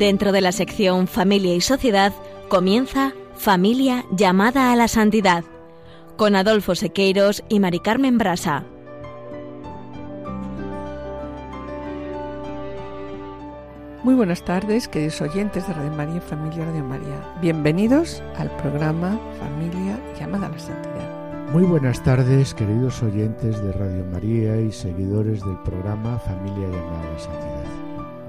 Dentro de la sección Familia y Sociedad comienza Familia llamada a la santidad con Adolfo Sequeiros y Mari Carmen Brasa. Muy buenas tardes, queridos oyentes de Radio María y Familia Radio María. Bienvenidos al programa Familia llamada a la Santidad. Muy buenas tardes, queridos oyentes de Radio María y seguidores del programa Familia llamada a la Santidad.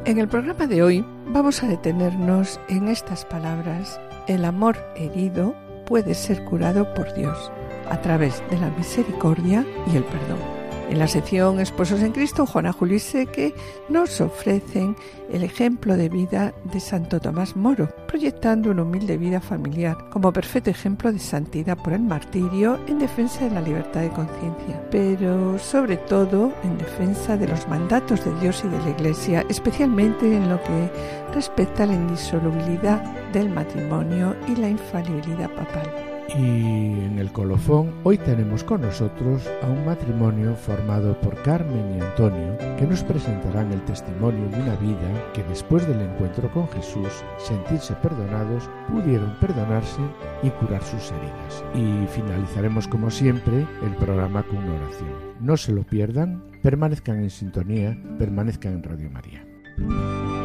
En el programa de hoy vamos a detenernos en estas palabras. El amor herido puede ser curado por Dios a través de la misericordia y el perdón. En la sección Esposos en Cristo, Juana Julio Seque nos ofrecen el ejemplo de vida de Santo Tomás Moro, proyectando una humilde vida familiar como perfecto ejemplo de santidad por el martirio en defensa de la libertad de conciencia, pero sobre todo en defensa de los mandatos de Dios y de la Iglesia, especialmente en lo que respecta a la indisolubilidad del matrimonio y la infalibilidad papal. Y en el colofón hoy tenemos con nosotros a un matrimonio formado por Carmen y Antonio que nos presentarán el testimonio de una vida que después del encuentro con Jesús, sentirse perdonados, pudieron perdonarse y curar sus heridas. Y finalizaremos como siempre el programa con una oración. No se lo pierdan, permanezcan en sintonía, permanezcan en Radio María.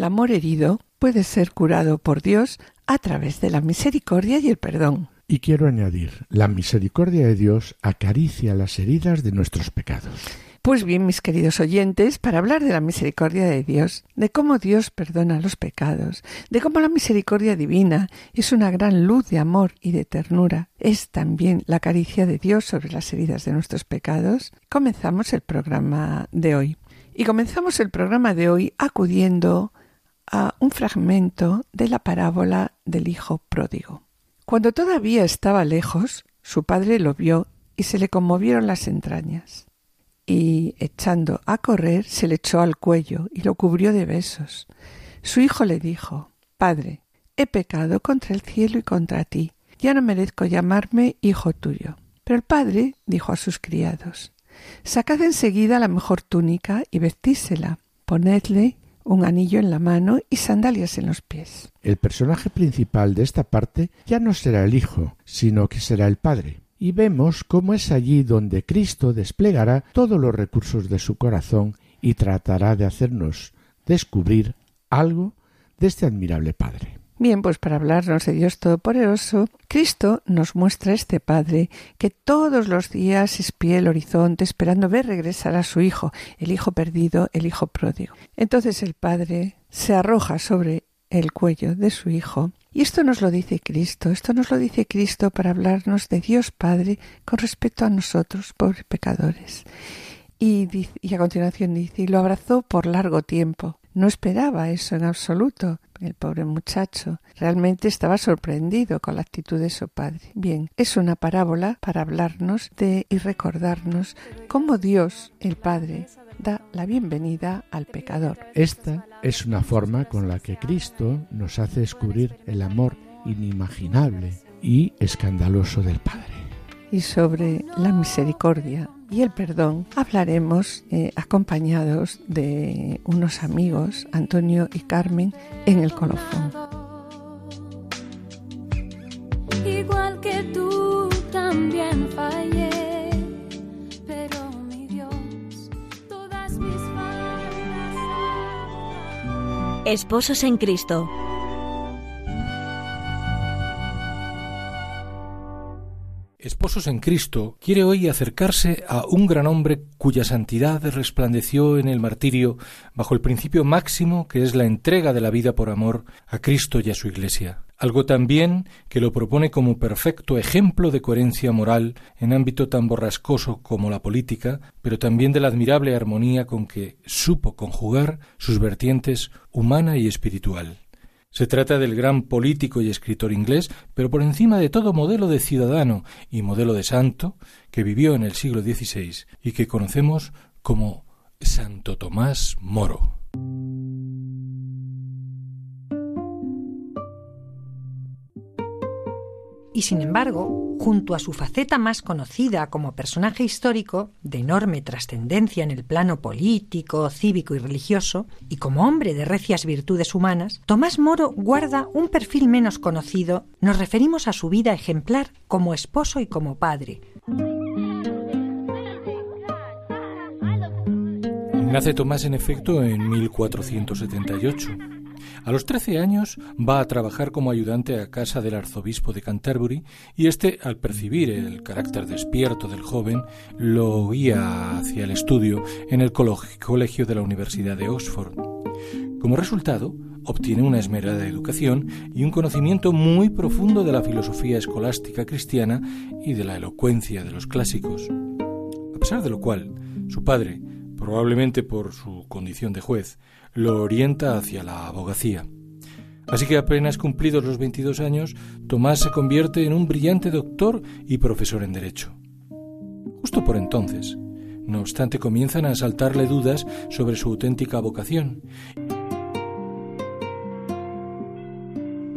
El amor herido puede ser curado por Dios a través de la misericordia y el perdón. Y quiero añadir, la misericordia de Dios acaricia las heridas de nuestros pecados. Pues bien, mis queridos oyentes, para hablar de la misericordia de Dios, de cómo Dios perdona los pecados, de cómo la misericordia divina es una gran luz de amor y de ternura, es también la caricia de Dios sobre las heridas de nuestros pecados, comenzamos el programa de hoy. Y comenzamos el programa de hoy acudiendo a un fragmento de la parábola del Hijo pródigo. Cuando todavía estaba lejos, su padre lo vio y se le conmovieron las entrañas. Y, echando a correr, se le echó al cuello y lo cubrió de besos. Su hijo le dijo Padre, he pecado contra el cielo y contra ti, ya no merezco llamarme hijo tuyo. Pero el padre dijo a sus criados Sacad enseguida la mejor túnica y vestísela, ponedle un anillo en la mano y sandalias en los pies. El personaje principal de esta parte ya no será el Hijo, sino que será el Padre. Y vemos cómo es allí donde Cristo desplegará todos los recursos de su corazón y tratará de hacernos descubrir algo de este admirable Padre. Bien, pues para hablarnos de Dios Todopoderoso, Cristo nos muestra este Padre que todos los días espía el horizonte esperando ver regresar a su Hijo, el Hijo perdido, el Hijo pródigo. Entonces el Padre se arroja sobre el cuello de su Hijo y esto nos lo dice Cristo, esto nos lo dice Cristo para hablarnos de Dios Padre con respecto a nosotros, pobres pecadores. Y, y a continuación dice, y lo abrazó por largo tiempo. No esperaba eso en absoluto. El pobre muchacho realmente estaba sorprendido con la actitud de su padre. Bien, es una parábola para hablarnos de y recordarnos cómo Dios, el Padre, da la bienvenida al pecador. Esta es una forma con la que Cristo nos hace descubrir el amor inimaginable y escandaloso del Padre. Y sobre la misericordia y el perdón hablaremos eh, acompañados de unos amigos, Antonio y Carmen, en el colofón. Igual que tú también fallé, pero mi Dios, todas mis faltas. Esposos en Cristo. Esposos en Cristo quiere hoy acercarse a un gran hombre cuya santidad resplandeció en el martirio bajo el principio máximo que es la entrega de la vida por amor a Cristo y a su Iglesia. Algo también que lo propone como perfecto ejemplo de coherencia moral en ámbito tan borrascoso como la política, pero también de la admirable armonía con que supo conjugar sus vertientes humana y espiritual. Se trata del gran político y escritor inglés, pero por encima de todo modelo de ciudadano y modelo de santo que vivió en el siglo XVI y que conocemos como Santo Tomás Moro. Y sin embargo, junto a su faceta más conocida como personaje histórico, de enorme trascendencia en el plano político, cívico y religioso, y como hombre de recias virtudes humanas, Tomás Moro guarda un perfil menos conocido. Nos referimos a su vida ejemplar como esposo y como padre. Nace Tomás en efecto en 1478. A los 13 años va a trabajar como ayudante a casa del arzobispo de Canterbury y este, al percibir el carácter despierto del joven, lo guía hacia el estudio en el colegio de la Universidad de Oxford. Como resultado, obtiene una esmerada educación y un conocimiento muy profundo de la filosofía escolástica cristiana y de la elocuencia de los clásicos. A pesar de lo cual, su padre, probablemente por su condición de juez, lo orienta hacia la abogacía. Así que apenas cumplidos los 22 años, Tomás se convierte en un brillante doctor y profesor en Derecho. Justo por entonces, no obstante, comienzan a asaltarle dudas sobre su auténtica vocación.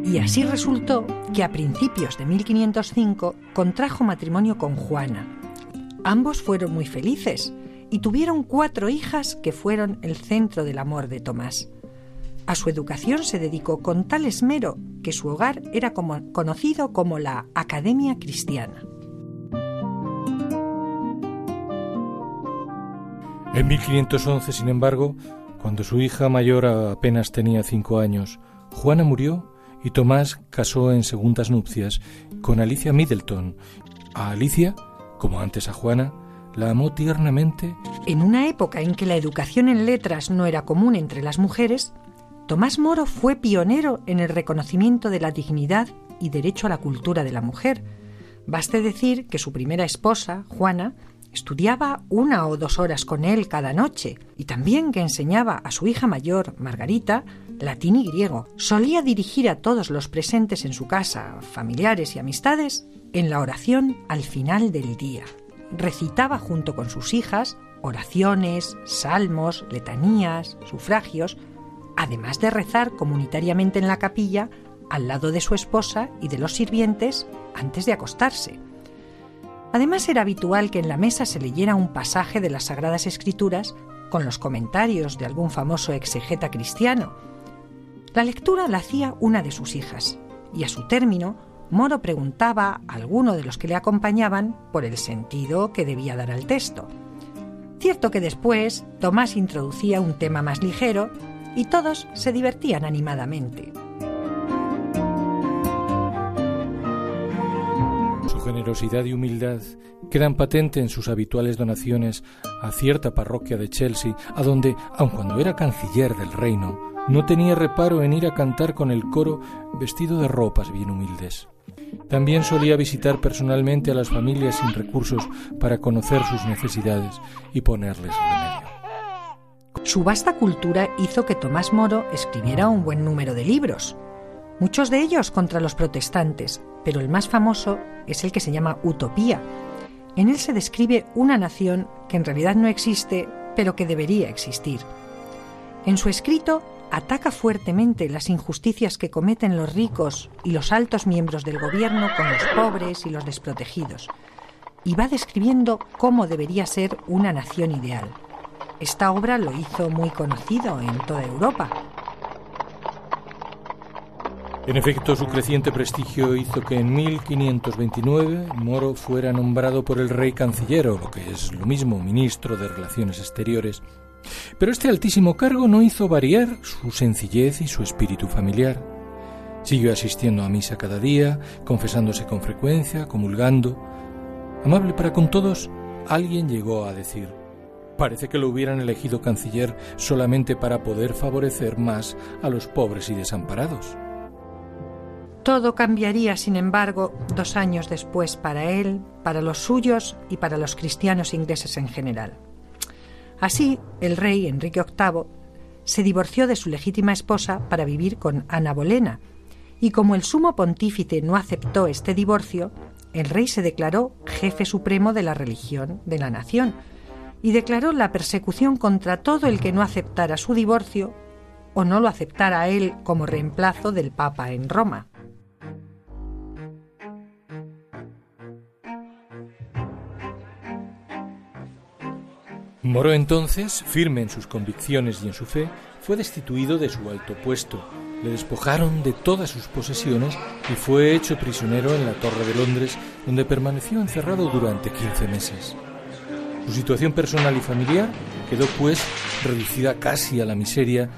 Y así resultó que a principios de 1505 contrajo matrimonio con Juana. Ambos fueron muy felices, y tuvieron cuatro hijas que fueron el centro del amor de Tomás. A su educación se dedicó con tal esmero que su hogar era conocido como la Academia Cristiana. En 1511, sin embargo, cuando su hija mayor apenas tenía cinco años, Juana murió y Tomás casó en segundas nupcias con Alicia Middleton. A Alicia, como antes a Juana, la amó tiernamente. En una época en que la educación en letras no era común entre las mujeres, Tomás Moro fue pionero en el reconocimiento de la dignidad y derecho a la cultura de la mujer. Baste decir que su primera esposa, Juana, estudiaba una o dos horas con él cada noche y también que enseñaba a su hija mayor, Margarita, latín y griego. Solía dirigir a todos los presentes en su casa, familiares y amistades, en la oración al final del día recitaba junto con sus hijas oraciones, salmos, letanías, sufragios, además de rezar comunitariamente en la capilla al lado de su esposa y de los sirvientes antes de acostarse. Además era habitual que en la mesa se leyera un pasaje de las Sagradas Escrituras con los comentarios de algún famoso exegeta cristiano. La lectura la hacía una de sus hijas, y a su término Moro preguntaba a alguno de los que le acompañaban por el sentido que debía dar al texto. Cierto que después Tomás introducía un tema más ligero y todos se divertían animadamente. Su generosidad y humildad quedan patente en sus habituales donaciones a cierta parroquia de Chelsea, a donde, aun cuando era canciller del reino, no tenía reparo en ir a cantar con el coro vestido de ropas bien humildes. También solía visitar personalmente a las familias sin recursos para conocer sus necesidades y ponerles remedio. Su vasta cultura hizo que Tomás Moro escribiera un buen número de libros, muchos de ellos contra los protestantes, pero el más famoso es el que se llama Utopía. En él se describe una nación que en realidad no existe, pero que debería existir. En su escrito ataca fuertemente las injusticias que cometen los ricos y los altos miembros del gobierno con los pobres y los desprotegidos, y va describiendo cómo debería ser una nación ideal. Esta obra lo hizo muy conocido en toda Europa. En efecto, su creciente prestigio hizo que en 1529 Moro fuera nombrado por el rey canciller, o lo que es lo mismo, ministro de Relaciones Exteriores, pero este altísimo cargo no hizo variar su sencillez y su espíritu familiar. Siguió asistiendo a misa cada día, confesándose con frecuencia, comulgando. Amable para con todos, alguien llegó a decir, parece que lo hubieran elegido canciller solamente para poder favorecer más a los pobres y desamparados. Todo cambiaría, sin embargo, dos años después para él, para los suyos y para los cristianos ingleses en general. Así, el rey Enrique VIII se divorció de su legítima esposa para vivir con Ana Bolena, y como el sumo pontífice no aceptó este divorcio, el rey se declaró jefe supremo de la religión de la nación y declaró la persecución contra todo el que no aceptara su divorcio o no lo aceptara él como reemplazo del Papa en Roma. Moro entonces, firme en sus convicciones y en su fe, fue destituido de su alto puesto, le despojaron de todas sus posesiones y fue hecho prisionero en la Torre de Londres, donde permaneció encerrado durante 15 meses. Su situación personal y familiar quedó pues reducida casi a la miseria,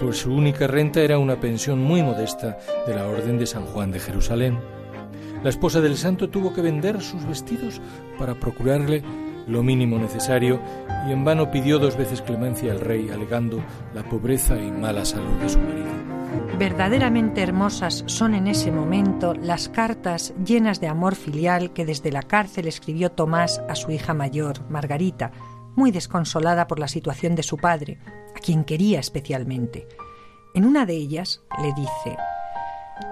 pues su única renta era una pensión muy modesta de la Orden de San Juan de Jerusalén. La esposa del santo tuvo que vender sus vestidos para procurarle lo mínimo necesario y en vano pidió dos veces clemencia al rey alegando la pobreza y mala salud de su marido. Verdaderamente hermosas son en ese momento las cartas llenas de amor filial que desde la cárcel escribió Tomás a su hija mayor, Margarita, muy desconsolada por la situación de su padre, a quien quería especialmente. En una de ellas le dice,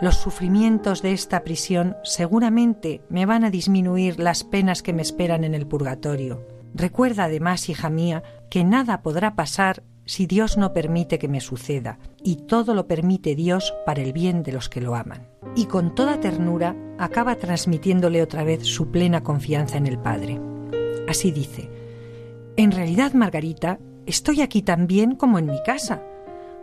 los sufrimientos de esta prisión seguramente me van a disminuir las penas que me esperan en el purgatorio. Recuerda además, hija mía, que nada podrá pasar si Dios no permite que me suceda, y todo lo permite Dios para el bien de los que lo aman. Y con toda ternura acaba transmitiéndole otra vez su plena confianza en el Padre. Así dice, En realidad, Margarita, estoy aquí tan bien como en mi casa,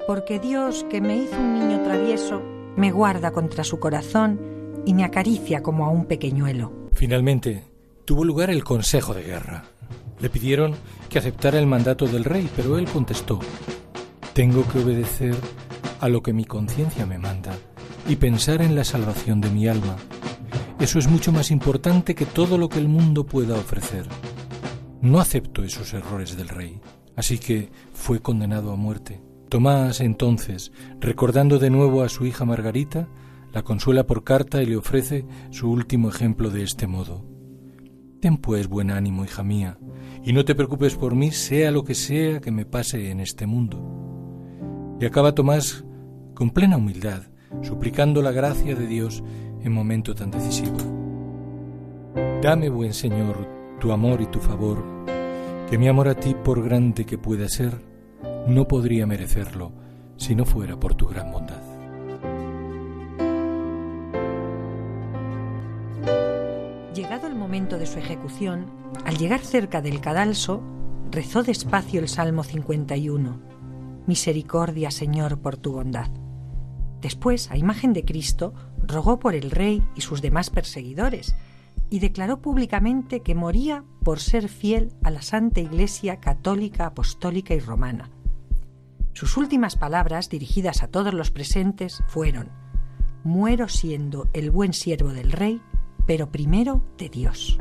porque Dios, que me hizo un niño travieso, me guarda contra su corazón y me acaricia como a un pequeñuelo. Finalmente, tuvo lugar el Consejo de Guerra. Le pidieron que aceptara el mandato del rey, pero él contestó, tengo que obedecer a lo que mi conciencia me manda y pensar en la salvación de mi alma. Eso es mucho más importante que todo lo que el mundo pueda ofrecer. No acepto esos errores del rey, así que fue condenado a muerte. Tomás, entonces, recordando de nuevo a su hija Margarita, la consuela por carta y le ofrece su último ejemplo de este modo. Ten pues buen ánimo, hija mía, y no te preocupes por mí, sea lo que sea que me pase en este mundo. Y acaba Tomás con plena humildad, suplicando la gracia de Dios en momento tan decisivo. Dame, buen Señor, tu amor y tu favor, que mi amor a ti, por grande que pueda ser, no podría merecerlo si no fuera por tu gran bondad. Llegado el momento de su ejecución, al llegar cerca del cadalso, rezó despacio el Salmo 51. Misericordia, Señor, por tu bondad. Después, a imagen de Cristo, rogó por el rey y sus demás perseguidores, y declaró públicamente que moría por ser fiel a la Santa Iglesia católica, apostólica y romana sus últimas palabras, dirigidas a todos los presentes, fueron Muero siendo el buen siervo del Rey, pero primero de Dios.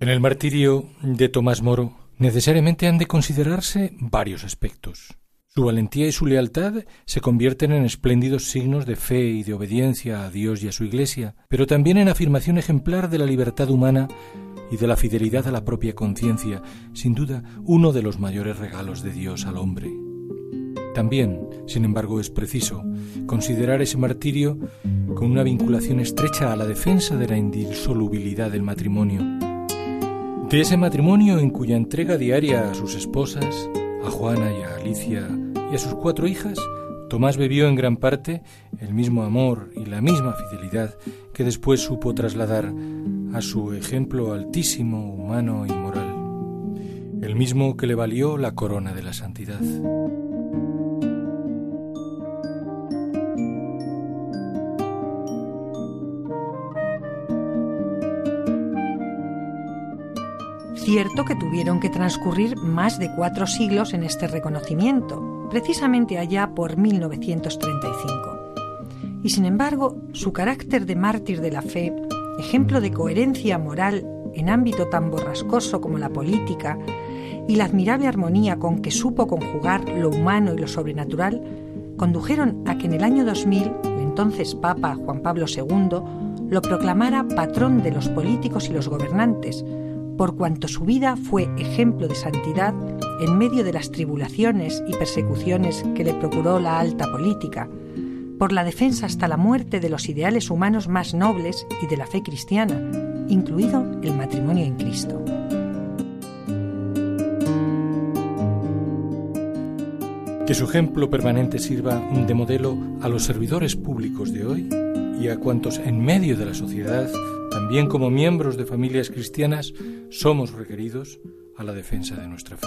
En el martirio de Tomás Moro necesariamente han de considerarse varios aspectos. Su valentía y su lealtad se convierten en espléndidos signos de fe y de obediencia a Dios y a su Iglesia, pero también en afirmación ejemplar de la libertad humana y de la fidelidad a la propia conciencia, sin duda uno de los mayores regalos de Dios al hombre. También, sin embargo, es preciso considerar ese martirio con una vinculación estrecha a la defensa de la indisolubilidad del matrimonio. De ese matrimonio en cuya entrega diaria a sus esposas, a Juana y a Alicia y a sus cuatro hijas, Tomás bebió en gran parte el mismo amor y la misma fidelidad que después supo trasladar a su ejemplo altísimo, humano y moral, el mismo que le valió la corona de la santidad. Cierto que tuvieron que transcurrir más de cuatro siglos en este reconocimiento, precisamente allá por 1935. Y sin embargo, su carácter de mártir de la fe ejemplo de coherencia moral en ámbito tan borrascoso como la política, y la admirable armonía con que supo conjugar lo humano y lo sobrenatural, condujeron a que en el año 2000 el entonces Papa Juan Pablo II lo proclamara patrón de los políticos y los gobernantes, por cuanto su vida fue ejemplo de santidad en medio de las tribulaciones y persecuciones que le procuró la alta política, por la defensa hasta la muerte de los ideales humanos más nobles y de la fe cristiana, incluido el matrimonio en Cristo. Que su ejemplo permanente sirva de modelo a los servidores públicos de hoy y a cuantos en medio de la sociedad, también como miembros de familias cristianas, somos requeridos a la defensa de nuestra fe.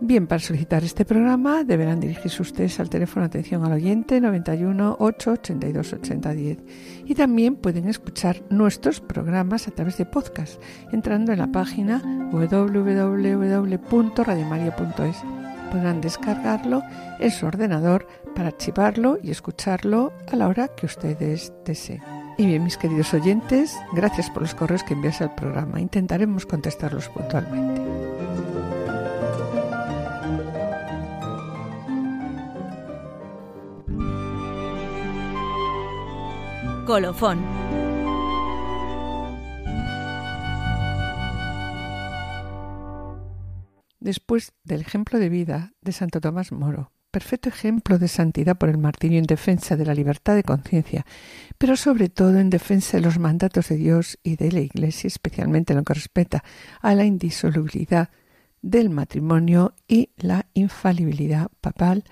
Bien, para solicitar este programa deberán dirigirse ustedes al teléfono atención al oyente 91 8 82 80 10 y también pueden escuchar nuestros programas a través de podcast entrando en la página www.radiomaria.es. Podrán descargarlo en su ordenador para archivarlo y escucharlo a la hora que ustedes deseen. Y bien, mis queridos oyentes, gracias por los correos que envías al programa. Intentaremos contestarlos puntualmente. Colofón. Después del ejemplo de vida de Santo Tomás Moro, perfecto ejemplo de santidad por el martirio en defensa de la libertad de conciencia, pero sobre todo en defensa de los mandatos de Dios y de la Iglesia, especialmente en lo que respecta a la indisolubilidad del matrimonio y la infalibilidad papal,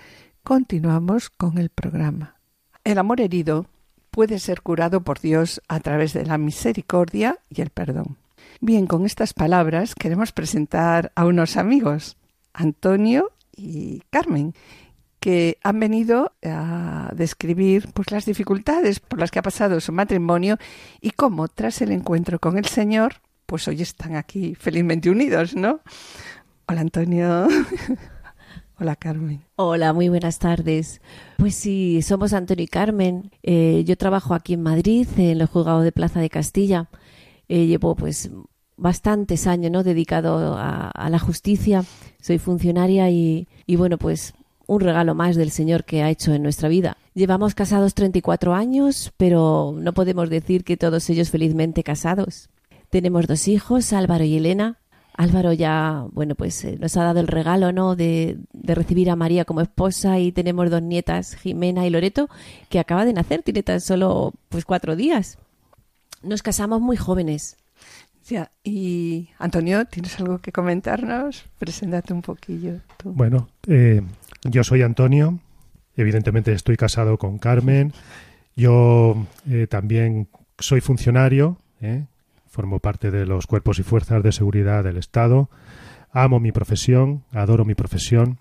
continuamos con el programa. El amor herido puede ser curado por Dios a través de la misericordia y el perdón. Bien, con estas palabras queremos presentar a unos amigos, Antonio y Carmen, que han venido a describir pues, las dificultades por las que ha pasado su matrimonio y cómo tras el encuentro con el Señor, pues hoy están aquí felizmente unidos, ¿no? Hola Antonio. Hola Carmen. Hola, muy buenas tardes. Pues sí, somos Antonio y Carmen. Eh, yo trabajo aquí en Madrid, en el juzgado de Plaza de Castilla. Eh, llevo pues bastantes años ¿no? dedicado a, la justicia. Soy funcionaria y bueno, pues un regalo más del Señor que ha hecho en nuestra vida. Llevamos casados 34 años, pero no podemos decir que todos ellos felizmente casados. Tenemos dos hijos, Álvaro y Elena, Álvaro ya, bueno, pues eh, nos ha dado el regalo, ¿no? De, de, recibir a María como esposa y tenemos dos nietas, Jimena y Loreto, que acaba de nacer, tiene tan solo pues cuatro días. Nos casamos muy jóvenes. Ya, y Antonio, ¿tienes algo que comentarnos? Preséntate un poquillo. Bueno, eh, yo soy Antonio, evidentemente estoy casado con Carmen, yo eh, también soy funcionario, ¿eh? Formo parte de los cuerpos y fuerzas de seguridad del Estado, amo mi profesión, adoro mi profesión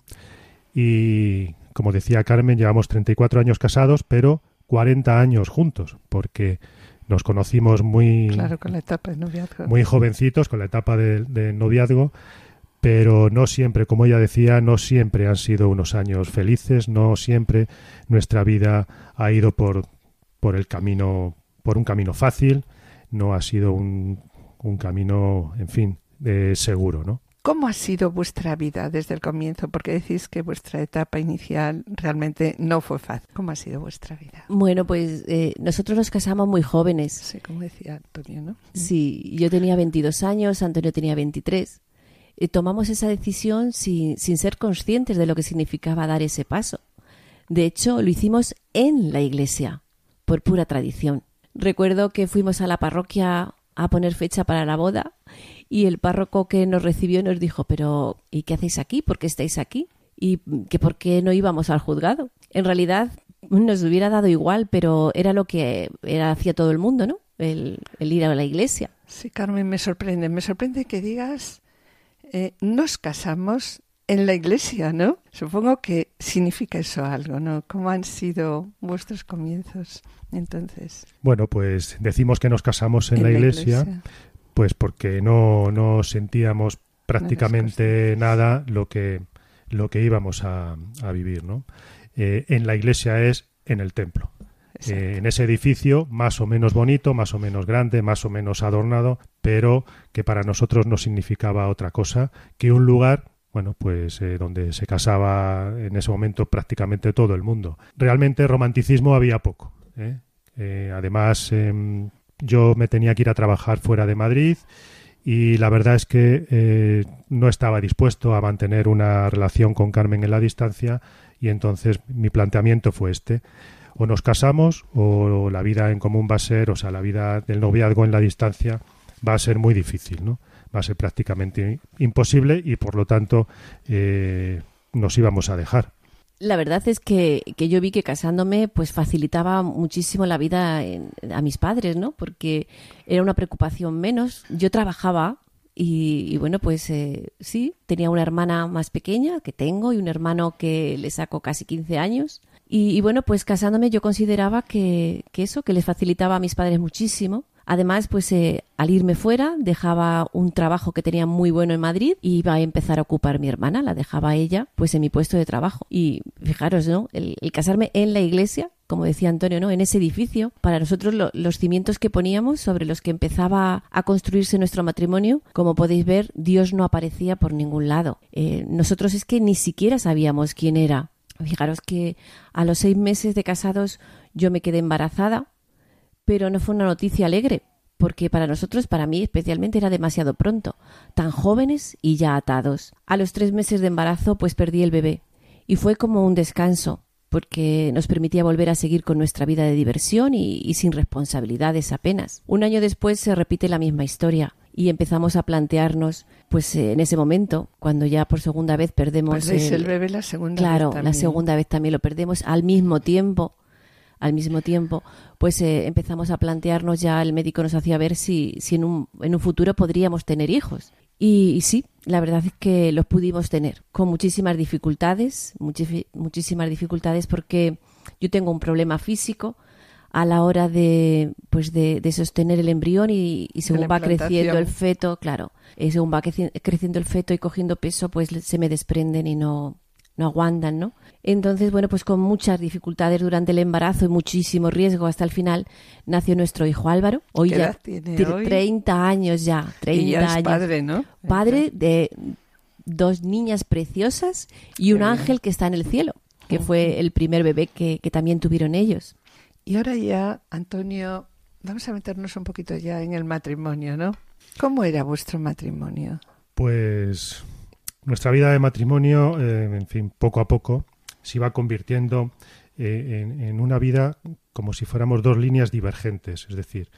y, como decía Carmen, llevamos 34 años casados, pero 40 años juntos, porque nos conocimos muy, con la etapa de noviazgo. muy jovencitos, con la etapa de, de noviazgo, pero no siempre, como ella decía, no siempre han sido unos años felices, no siempre nuestra vida ha ido por, por el camino, por un camino fácil no ha sido un, un camino, en fin, de seguro, ¿no? ¿Cómo ha sido vuestra vida desde el comienzo? Porque decís que vuestra etapa inicial realmente no fue fácil. ¿Cómo ha sido vuestra vida? Bueno, pues eh, nosotros nos casamos muy jóvenes. Sí, como decía Antonio, ¿no? Sí, yo tenía 22 años, Antonio tenía 23. Y tomamos esa decisión sin, sin ser conscientes de lo que significaba dar ese paso. De hecho, lo hicimos en la iglesia, por pura tradición. Recuerdo que fuimos a la parroquia a poner fecha para la boda y el párroco que nos recibió nos dijo, pero ¿y qué hacéis aquí? ¿Por qué estáis aquí? Y que por qué no íbamos al juzgado. En realidad nos hubiera dado igual, pero era lo que era, hacía todo el mundo, ¿no? El, ir a la iglesia. Sí, Carmen, me sorprende. Me sorprende que digas, eh, nos casamos en la iglesia, ¿no? Supongo que significa eso algo, ¿no? ¿Cómo han sido vuestros comienzos entonces? Bueno, pues decimos que nos casamos en, la, iglesia, pues porque no, no sentíamos prácticamente nada lo que, lo que íbamos a, a vivir, ¿no? Eh, en la iglesia es en el templo. Eh, en ese edificio más o menos bonito, más o menos grande, más o menos adornado, pero que para nosotros no significaba otra cosa que un lugar bueno, pues eh, donde se casaba en ese momento prácticamente todo el mundo. Realmente romanticismo había poco. ¿eh? Eh, además, em, yo me tenía que ir a trabajar fuera de Madrid y la verdad es que no estaba dispuesto a mantener una relación con Carmen en la distancia y entonces mi planteamiento fue este. O nos casamos o la vida en común va a ser, o sea, la vida del noviazgo en la distancia va a ser muy difícil, ¿no? Va a ser prácticamente imposible y por lo tanto eh, nos íbamos a dejar. La verdad es que, que, yo vi que casándome pues facilitaba muchísimo la vida a mis padres, ¿no? Porque era una preocupación menos. Yo trabajaba y, bueno, pues eh, sí, tenía una hermana más pequeña que tengo y un hermano que le saco casi 15 años. Y, bueno, pues casándome yo consideraba que, eso, que les facilitaba a mis padres muchísimo Además, pues eh, al irme fuera dejaba un trabajo que tenía muy bueno en Madrid y iba a empezar a ocupar mi hermana, la dejaba ella pues en mi puesto de trabajo. Y fijaros, ¿no? El, casarme en la iglesia, como decía Antonio, ¿no? En ese edificio, para nosotros los cimientos que poníamos sobre los que empezaba a construirse nuestro matrimonio, como podéis ver, Dios no aparecía por ningún lado. Eh, nosotros es que ni siquiera sabíamos quién era. Fijaros que a los seis meses de casados yo me quedé embarazada pero no fue una noticia alegre, porque para nosotros, para mí especialmente, era demasiado pronto, tan jóvenes y ya atados. A los tres meses de embarazo, pues perdí el bebé, y fue como un descanso, porque nos permitía volver a seguir con nuestra vida de diversión y, sin responsabilidades apenas. Un año después se repite la misma historia y empezamos a plantearnos, pues en ese momento, cuando ya por segunda vez perdemos el, el bebé la segunda claro, vez la segunda vez también lo perdemos al mismo tiempo al mismo tiempo, pues eh, empezamos a plantearnos ya, el médico nos hacía ver si, si en, un, en un futuro podríamos tener hijos. Y, sí, la verdad es que los pudimos tener, con muchísimas dificultades, muchísimas dificultades porque yo tengo un problema físico a la hora de, pues de, sostener el embrión y, según va creciendo el feto, claro, eh, según va creciendo el feto y cogiendo peso, pues se me desprenden y no, no aguantan, ¿no? Entonces, bueno, pues con muchas dificultades durante el embarazo y muchísimo riesgo hasta el final, nació nuestro hijo Álvaro. Hoy ya tiene, 30 años ya, 30 y ya es años. padre, ¿no? Padre de dos niñas preciosas y un ángel que está en el cielo, que fue el primer bebé que, que también tuvieron ellos. Y ahora ya, Antonio, vamos a meternos un poquito ya en el matrimonio, ¿no? ¿Cómo era vuestro matrimonio? Pues nuestra vida de matrimonio, eh, en fin, poco a poco, se iba convirtiendo eh, en, una vida como si fuéramos dos líneas divergentes, es decir,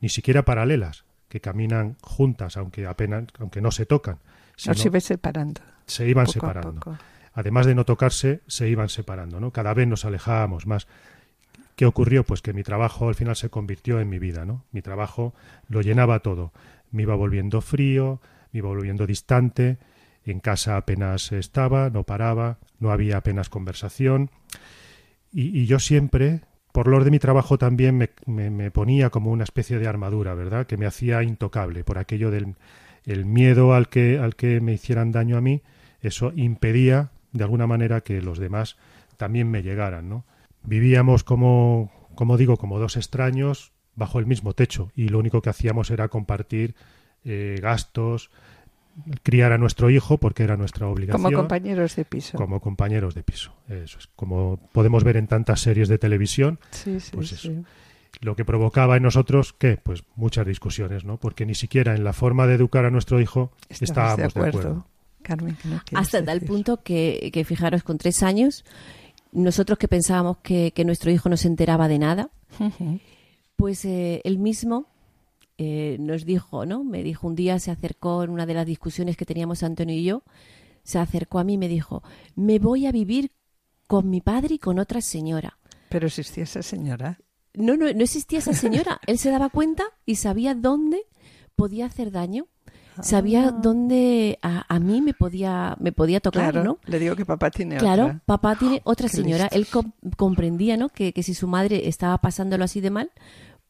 ni siquiera paralelas, que caminan juntas, aunque apenas, aunque no se tocan. se iban separando. Se iban separando. Además de no tocarse, se iban separando, ¿no? Cada vez nos alejábamos más. ¿Qué ocurrió? Pues que mi trabajo al final se convirtió en mi vida, ¿no? Mi trabajo lo llenaba todo. Me iba volviendo frío, me iba volviendo distante, en casa apenas estaba, no paraba, no había apenas conversación. Y, yo siempre, por lo de mi trabajo también, me, ponía como una especie de armadura, ¿verdad? Que me hacía intocable por aquello del el miedo al que, al que me hicieran daño a mí. Eso impedía, de alguna manera, que los demás también me llegaran, ¿no? Vivíamos como, como digo, como dos extraños bajo el mismo techo y lo único que hacíamos era compartir eh, gastos, criar a nuestro hijo porque era nuestra obligación. Como compañeros de piso. Como compañeros de piso. Eso es. Como podemos ver en tantas series de televisión. Sí, sí, pues sí. Lo que provocaba en nosotros, ¿qué? Pues muchas discusiones, ¿no? Porque ni siquiera en la forma de educar a nuestro hijo estábamos de acuerdo. Carmen, Hasta tal punto que, que, fijaros, con tres años, nosotros que pensábamos que, que nuestro hijo no se enteraba de nada, pues eh, él mismo eh, nos dijo, ¿no? Me dijo un día, se acercó en una de las discusiones que teníamos Antonio y yo, se acercó a mí y me dijo, me voy a vivir con mi padre y con otra señora. ¿Pero existía esa señora? No, no, no existía esa señora. Él se daba cuenta y sabía dónde podía hacer daño. Sabía ah. dónde a, mí me podía me podía tocar, claro, ¿no? Le digo que papá tiene claro, otra. Claro, papá tiene otra señora. Él comprendía, ¿no? Que, que si su madre estaba pasándolo así de mal,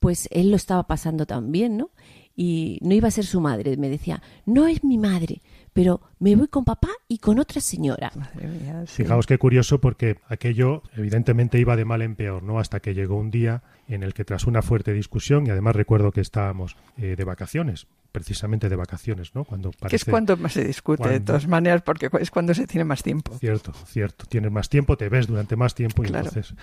pues él lo estaba pasando también, ¿no? Y no iba a ser su madre, me decía, no es mi madre, pero me voy con papá y con otra señora. Madre mía, sí. Fijaos qué curioso porque aquello evidentemente iba de mal en peor, ¿no? Hasta que llegó un día en el que tras una fuerte discusión, y además recuerdo que estábamos eh, de vacaciones, precisamente de vacaciones, ¿no? Cuando Que es parece... cuando más se discute, de todas maneras, porque es cuando se tiene más tiempo. Cierto, cierto. Tienes más tiempo, te ves durante más tiempo y Claro. entonces...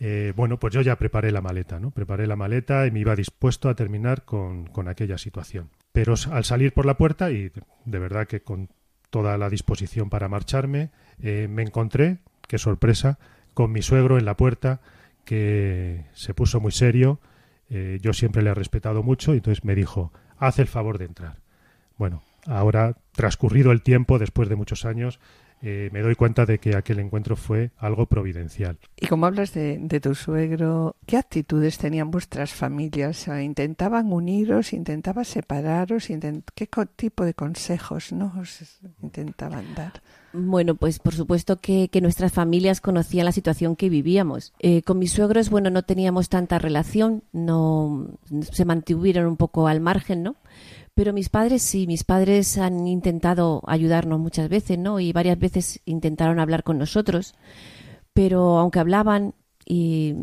eh, bueno, pues yo ya preparé la maleta, ¿no? Preparé la maleta y me iba dispuesto a terminar con, con aquella situación. Pero al salir por la puerta, y de, de verdad que con toda la disposición para marcharme, eh, me encontré, qué sorpresa, con mi suegro en la puerta, que se puso muy serio. eh, yo siempre le he respetado mucho y entonces me dijo, haz el favor de entrar. Bueno, ahora, transcurrido el tiempo, después de muchos años, eh, me doy cuenta de que aquel encuentro fue algo providencial. Y como hablas de, de tu suegro, ¿qué actitudes tenían vuestras familias? ¿Intentaban uniros, intentaban separaros? Intent- ¿Qué tipo de consejos no os intentaban dar? Bueno, pues por supuesto que, que nuestras familias conocían la situación que vivíamos. Eh, con mis suegros, bueno, no teníamos tanta relación, no se mantuvieron un poco al margen, ¿no? Pero mis padres sí, mis padres han intentado ayudarnos muchas veces, ¿no? Y varias veces intentaron hablar con nosotros, pero aunque hablaban y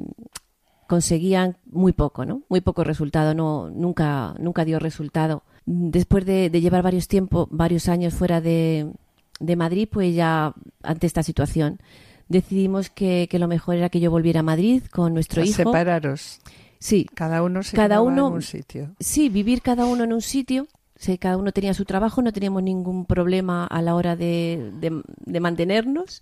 conseguían muy poco, ¿no? Muy poco resultado, no, nunca, nunca dio resultado. Después de, de llevar varios tiempo, varios años fuera de, de Madrid, pues ya ante esta situación decidimos que, que lo mejor era que yo volviera a Madrid con nuestro A hijo. separaros. Sí, Cada uno se Cada uno- en un sitio. sí, vivir cada uno en un sitio. Sí, cada uno tenía su trabajo, no teníamos ningún problema a la hora de, de- de mantenernos.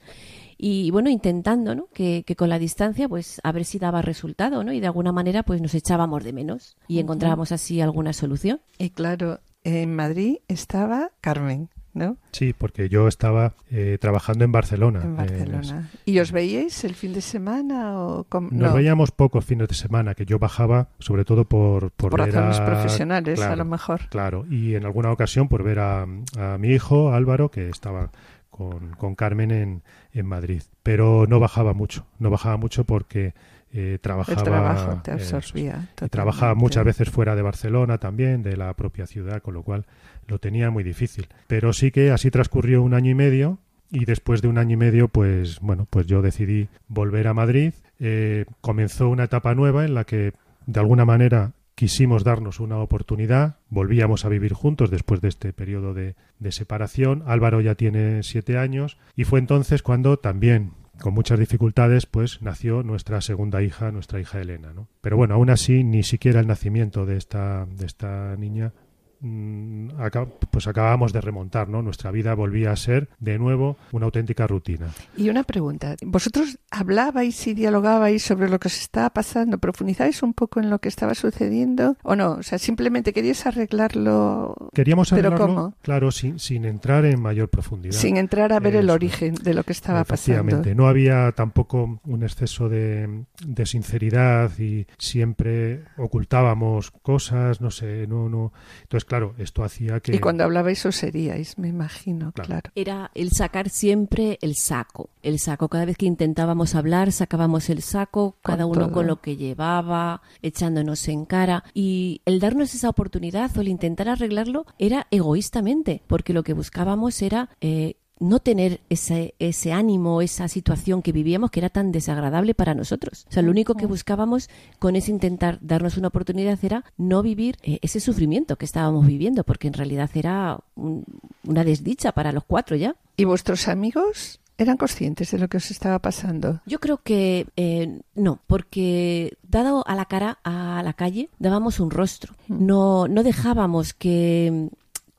Y bueno, intentando, ¿no? Que, que con la distancia, pues a ver si daba resultado, ¿no? Y de alguna manera, pues nos echábamos de menos y encontrábamos así alguna solución. Y claro, en Madrid estaba Carmen, ¿no? Sí, porque yo estaba eh, trabajando en Barcelona. En eh, Barcelona. ¿Y os veíais el fin de semana o? Nos no, veíamos pocos fines de semana, que yo bajaba sobre todo por, por, por ver razones a- profesionales, a claro, lo mejor. Claro, y en alguna ocasión por ver a, a mi hijo Álvaro, que estaba con, con Carmen en, en Madrid. Pero no bajaba mucho, no bajaba mucho porque eh, trabajaba. El trabajo te es. absorbía. Y trabajaba muchas veces fuera de Barcelona también, de la propia ciudad, con lo cual lo tenía muy difícil. Pero sí que así transcurrió un año y medio y después de un año y medio, pues bueno, pues yo decidí volver a Madrid. Eh, comenzó una etapa nueva en la que de alguna manera quisimos darnos una oportunidad, volvíamos a vivir juntos después de este periodo de, de separación. Álvaro ya tiene siete años y fue entonces cuando también con muchas dificultades, pues nació nuestra segunda hija, nuestra hija Elena, ¿no? Pero bueno, aún así, ni siquiera el nacimiento de esta, de esta niña, pues acabamos de remontar, ¿no? Nuestra vida volvía a ser, de nuevo, una auténtica rutina. Y una pregunta. ¿Vosotros hablabais y dialogabais sobre lo que os estaba pasando? ¿Profundizáis un poco en lo que estaba sucediendo? ¿O no? O sea, simplemente queríais arreglarlo Queríamos ¿Pero arreglarlo, cómo? claro, sin, sin entrar en mayor profundidad. sin entrar a ver el origen de lo que estaba pasando. No había tampoco un exceso de, de sinceridad y siempre ocultábamos cosas, no sé, no, no. Entonces, claro, esto hacía que Y cuando hablabais os seríais, me imagino, Claro. claro. Era el sacar siempre el saco. El saco. Cada vez que intentábamos hablar, sacábamos el saco, Con cada uno todo. con lo que llevaba, echándonos en cara. Y el darnos esa oportunidad o el intentar arreglarlo era egoístamente, porque lo que buscábamos era eh, no tener ese, ese ánimo, esa situación que vivíamos que era tan desagradable para nosotros. O sea, lo único que buscábamos con ese intentar darnos una oportunidad era no vivir eh, ese sufrimiento que estábamos viviendo, porque en realidad era un- una desdicha para los cuatro ya. ¿Y vuestros amigos eran conscientes de lo que os estaba pasando? Yo creo que eh, no, porque dado a la cara, a la calle, dábamos un rostro. No, no dejábamos que,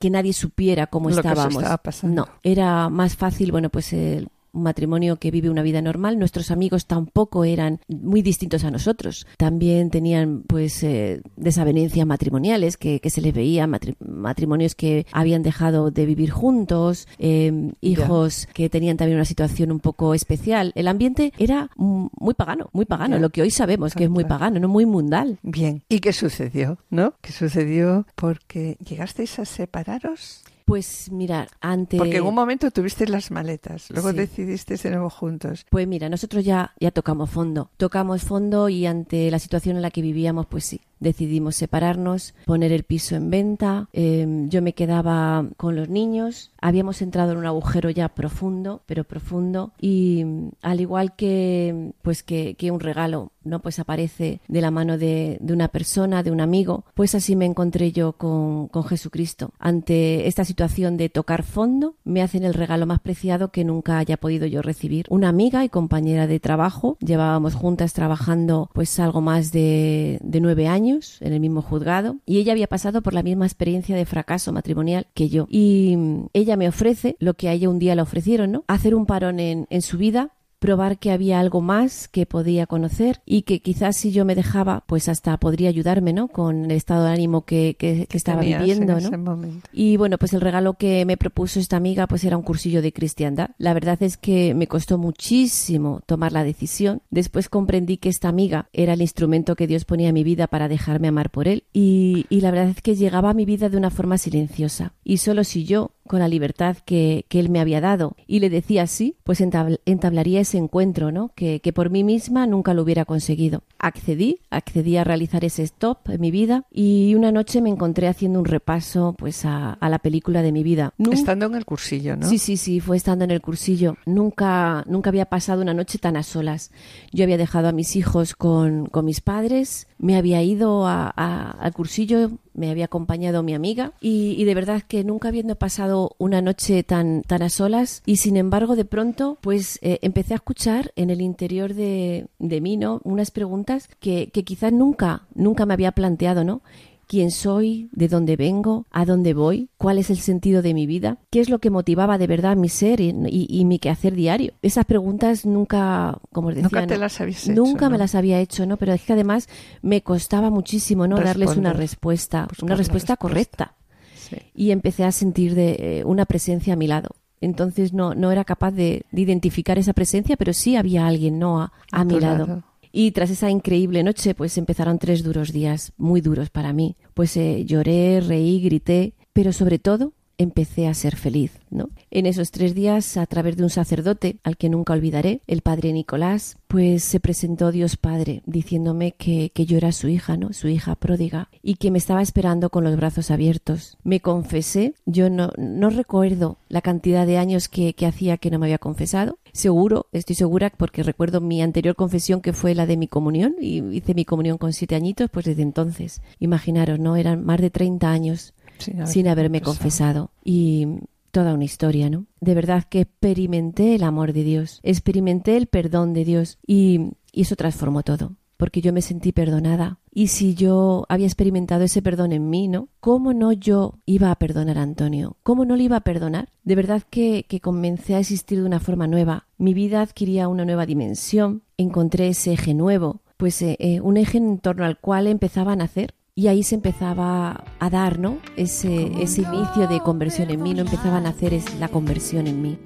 que nadie supiera cómo Lo que estábamos. estaba pasando. No, era más fácil, bueno, pues el un matrimonio que vive una vida normal. Nuestros amigos tampoco eran muy distintos a nosotros. También tenían, pues, eh, desavenencias matrimoniales que, que se les veía, matri- matrimonios que habían dejado de vivir juntos, eh, hijos que tenían también una situación un poco especial. El ambiente era muy pagano, muy pagano, lo que hoy sabemos que es muy pagano, no muy mundal. Bien. ¿Y qué sucedió? ¿No? ¿Qué sucedió? Porque llegasteis a separaros. Pues mirar, ante... Porque en un momento tuvisteis las maletas, luego Sí. decidisteis de nuevo juntos. Pues mira, nosotros ya, ya tocamos fondo. Tocamos fondo y ante la situación en la que vivíamos, pues sí, decidimos separarnos, poner el piso en venta, eh, yo me quedaba con los niños, habíamos entrado en un agujero ya profundo, pero profundo, y al igual que pues que, que un regalo no pues aparece de la mano de, de, una persona, de un amigo, pues así me encontré yo con, con, Jesucristo. Ante esta situación de tocar fondo, me hacen el regalo más preciado que nunca haya podido yo recibir. Una amiga y compañera de trabajo, llevábamos juntas trabajando pues algo más de, de nueve años en el mismo juzgado, y ella había pasado por la misma experiencia de fracaso matrimonial que yo. Y ella me ofrece lo que a ella un día le ofrecieron, ¿no? Hacer un parón en, en su vida probar que había algo más que podía conocer y que quizás si yo me dejaba, pues hasta podría ayudarme, ¿no? Con el estado de ánimo que, que, que estaba viviendo, ¿no? Y bueno, pues el regalo que me propuso esta amiga, pues era un cursillo de cristiandad. La verdad es que me costó muchísimo tomar la decisión. Después comprendí que esta amiga era el instrumento que Dios ponía en mi vida para dejarme amar por él. Y, y la verdad es que llegaba a mi vida de una forma silenciosa. Y solo si yo con la libertad que, que, él me había dado y le decía sí, pues entabl entablaría ese encuentro, ¿no? Que, que, por mí misma nunca lo hubiera conseguido. Accedí, accedí a realizar ese stop en mi vida y una noche me encontré haciendo un repaso pues a, a la película de mi vida. Nunca... Estando en el cursillo, ¿no? Sí, sí, sí, fue estando en el cursillo. Nunca, nunca había pasado una noche tan a solas. Yo había dejado a mis hijos con, con mis padres, me había ido a, a, al cursillo, me había acompañado mi amiga y, de verdad que nunca habiendo pasado una noche tan, tan a solas y sin embargo de pronto pues eh, empecé a escuchar en el interior de, de mí, ¿no? Unas preguntas que, que quizás nunca, nunca me había planteado, ¿no? Quién soy, de dónde vengo, a dónde voy, cuál es el sentido de mi vida, qué es lo que motivaba de verdad mi ser y, y, y mi quehacer diario. Esas preguntas nunca, como os decía, nunca te las habías hecho, nunca ¿no? me las había hecho, ¿no? Pero es que además me costaba muchísimo, ¿no? Responder. Darles una respuesta, una respuesta, respuesta. correcta. Sí. Y empecé a sentir de, eh, una presencia a mi lado. Entonces no, no era capaz de, de, identificar esa presencia, pero sí había alguien, ¿no? A, a, a mi lado. lado. Y tras esa increíble noche, pues empezaron tres duros días, muy duros para mí. Pues eh, lloré, reí, grité, pero sobre todo empecé a ser feliz, ¿no? En esos tres días, a través de un sacerdote, al que nunca olvidaré, el padre Nicolás, pues se presentó Dios Padre, diciéndome que, que yo era su hija, ¿no? Su hija pródiga, y que me estaba esperando con los brazos abiertos. Me confesé, yo no, no recuerdo la cantidad de años que, que hacía que no me había confesado. Seguro, estoy segura, porque recuerdo mi anterior confesión que fue la de mi comunión, y hice mi comunión con siete añitos, pues desde entonces. Imaginaros, ¿no? Eran más de 30 años sin, haber sin haberme confesado. Y toda una historia, ¿no? De verdad que experimenté el amor de Dios, experimenté el perdón de Dios y, y, eso transformó todo, porque yo me sentí perdonada. Y si yo había experimentado ese perdón en mí, ¿no? ¿Cómo no yo iba a perdonar a Antonio? ¿Cómo no le iba a perdonar? De verdad que, que comencé a existir de una forma nueva. Mi vida adquiría una nueva dimensión, encontré ese eje nuevo, pues eh, eh, un eje en torno al cual empezaba a nacer y ahí se empezaba a dar, ¿no? Ese, ese inicio de conversión en mí, no empezaba a nacer es la conversión en mí.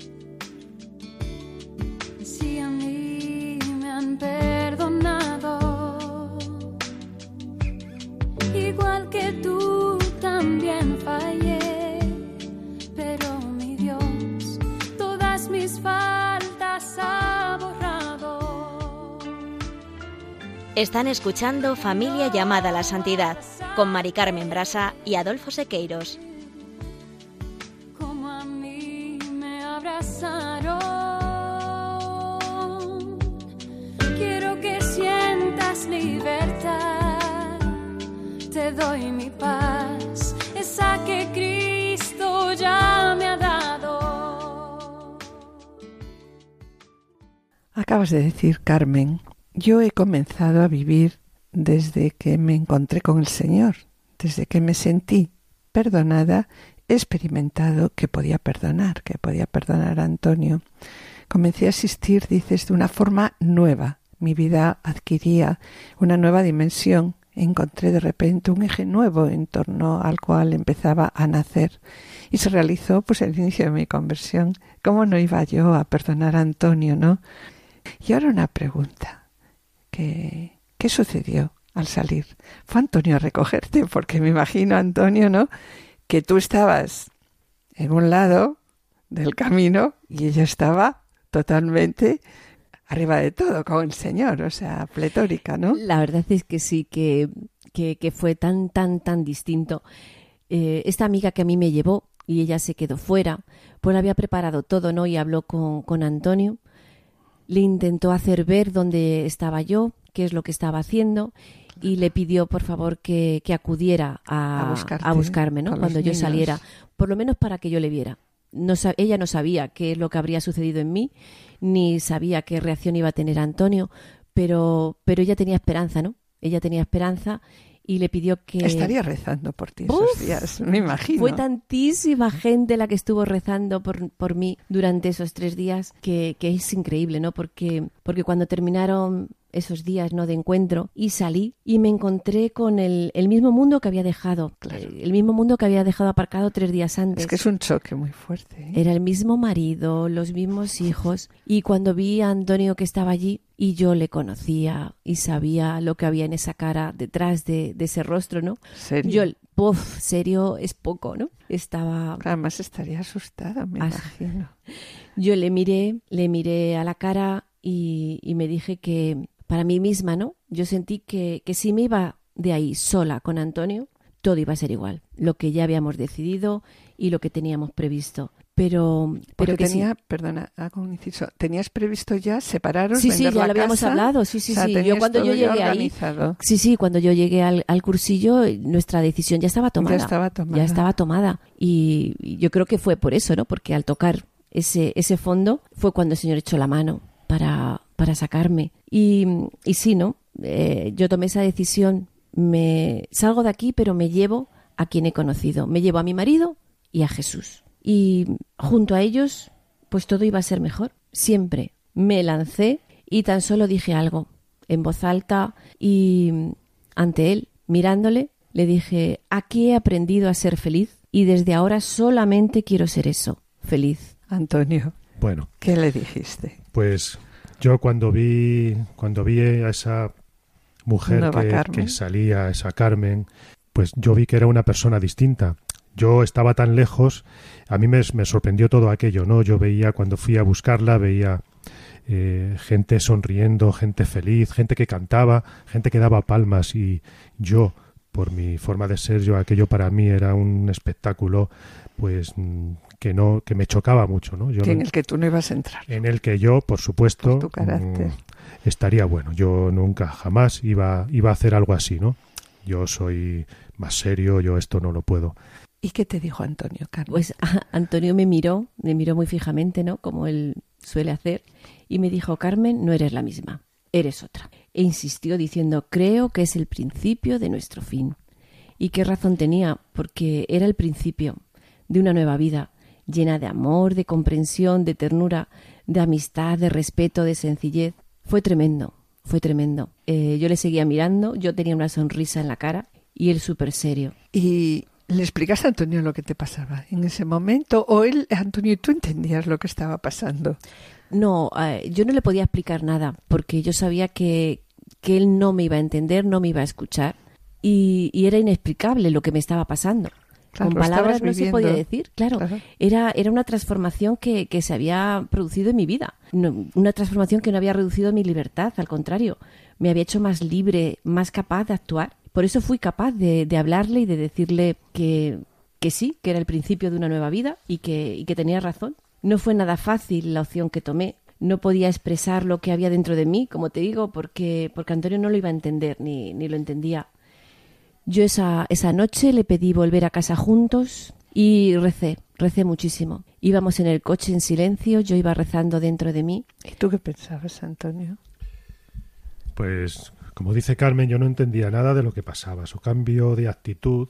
Si a mí me han perdonado, igual que tú también fallé, pero mi Dios, todas mis faltas Están escuchando Familia llamada a la Santidad con Mari Carmen Brasa y Adolfo Sequeiros. Como a mí me abrazaron. Quiero que sientas libertad. Te doy mi paz, esa que Cristo ya me ha dado. Acabas de decir, Carmen, yo he comenzado a vivir desde que me encontré con el Señor, desde que me sentí perdonada, he experimentado que podía perdonar, que podía perdonar a Antonio. Comencé a asistir, dices, de una forma nueva. Mi vida adquiría una nueva dimensión. Encontré de repente un eje nuevo en torno al cual empezaba a nacer. Y se realizó pues el inicio de mi conversión. ¿Cómo no iba yo a perdonar a Antonio, no? Y ahora una pregunta. ¿Qué, ¿Qué sucedió al salir? Fue Antonio a recogerte, porque me imagino, Antonio, ¿no? Que tú estabas en un lado del camino y ella estaba totalmente arriba de todo, con el Señor, o sea, pletórica, ¿no? La verdad es que sí, que, que, que fue tan, tan, tan distinto. Eh, esta amiga que a mí me llevó y ella se quedó fuera, pues había preparado todo, ¿no? Y habló con, con Antonio, le intentó hacer ver dónde estaba yo, qué es lo que estaba haciendo y le pidió por favor que, que acudiera a, A a buscarme, ¿no? Cuando yo niños. saliera, por lo menos para que yo le viera. No, ella no sabía qué es lo que habría sucedido en mí, ni sabía qué reacción iba a tener Antonio, pero, pero ella tenía esperanza, ¿no? Ella tenía esperanza y le pidió que... Estaría rezando por ti esos Uf, días, me imagino. Fue tantísima gente la que estuvo rezando por, por mí durante esos tres días que, que es increíble, ¿no? Porque, porque cuando terminaron esos días ¿no? de encuentro y salí y me encontré con el, el mismo mundo que había dejado, eh, el mismo mundo que había dejado aparcado tres días antes. Es que es un choque muy fuerte. ¿eh? Era el mismo marido, los mismos hijos. Y cuando vi a Antonio que estaba allí y yo le conocía y sabía lo que había en esa cara detrás de, de ese rostro, ¿no? ¿Serio? Yo, puff, serio es poco, ¿no? Estaba... Además estaría asustada, me Ah, imagino. Yo le miré, le miré a la cara y, y me dije que para mí misma, ¿no? Yo sentí que, que si me iba de ahí sola con Antonio, todo iba a ser igual. Lo que ya habíamos decidido y lo que teníamos previsto. Pero, pero sí. tenía, perdona, hago un inciso. ¿Tenías previsto ya separaros? Sí, sí, ya lo habíamos casa? hablado, sí, sí, O sea, sí. Yo cuando yo llegué ahí, sí, sí, cuando yo llegué al, al cursillo, nuestra decisión ya estaba tomada. Ya estaba tomada. Ya estaba tomada. Y, y yo creo que fue por eso, ¿no? Porque al tocar ese, ese fondo fue cuando el Señor echó la mano para, para sacarme. Y, y sí, ¿no? Eh, yo tomé esa decisión, me salgo de aquí, pero me llevo a quien he conocido. Me llevo a mi marido y a Jesús. Y junto a ellos, pues todo iba a ser mejor. Siempre me lancé y tan solo dije algo en voz alta y ante él, mirándole, le dije, aquí he aprendido a ser feliz y desde ahora solamente quiero ser eso, feliz. Antonio, Bueno, ¿qué le dijiste? pues yo cuando vi cuando vi a esa mujer que salía, esa Carmen, pues yo vi que era una persona distinta. Yo estaba tan lejos, a mí me, me sorprendió todo aquello, ¿no? Yo veía cuando fui a buscarla, veía eh, gente sonriendo, gente feliz, gente que cantaba, gente que daba palmas y yo, por mi forma de ser, yo aquello para mí era un espectáculo, pues mm, que no, que me chocaba mucho, ¿no? Yo en el que tú no ibas a entrar. en el que yo, por supuesto, Por tu carácter. mm, estaría bueno. Yo nunca, jamás iba, iba a hacer algo así, ¿no? Yo soy más serio, yo esto no lo puedo. ¿Y qué te dijo Antonio, Carmen? Pues Antonio me miró, me miró muy fijamente, ¿no? Como él suele hacer, y me dijo, Carmen, no eres la misma, eres otra. E insistió diciendo, creo que es el principio de nuestro fin. Y qué razón tenía, porque era el principio de una nueva vida, llena de amor, de comprensión, de ternura, de amistad, de respeto, de sencillez. Fue tremendo, fue tremendo. Eh, yo le seguía mirando, yo tenía una sonrisa en la cara y él súper serio. ¿Y le explicaste a Antonio lo que te pasaba en ese momento? ¿O él, Antonio, tú entendías lo que estaba pasando? No, eh, yo no le podía explicar nada porque yo sabía que, que él no me iba a entender, no me iba a escuchar y, y era inexplicable lo que me estaba pasando. Claro, Con palabras no se podía decir, claro. Era, era una transformación que, que se había producido en mi vida. No- una transformación que no había reducido mi libertad, al contrario, me había hecho más libre, más capaz de actuar. Por eso fui capaz de, de hablarle y de decirle que, que sí, que era el principio de una nueva vida y que, y que tenía razón. No fue nada fácil la opción que tomé. No podía expresar lo que había dentro de mí, como te digo, porque, porque Antonio no lo iba a entender ni, ni lo entendía. Yo esa, esa noche le pedí volver a casa juntos y recé, recé muchísimo. Íbamos en el coche en silencio, yo iba rezando dentro de mí. ¿Y tú qué pensabas, Antonio? Pues, como dice Carmen, yo no entendía nada de lo que pasaba. Su cambio de actitud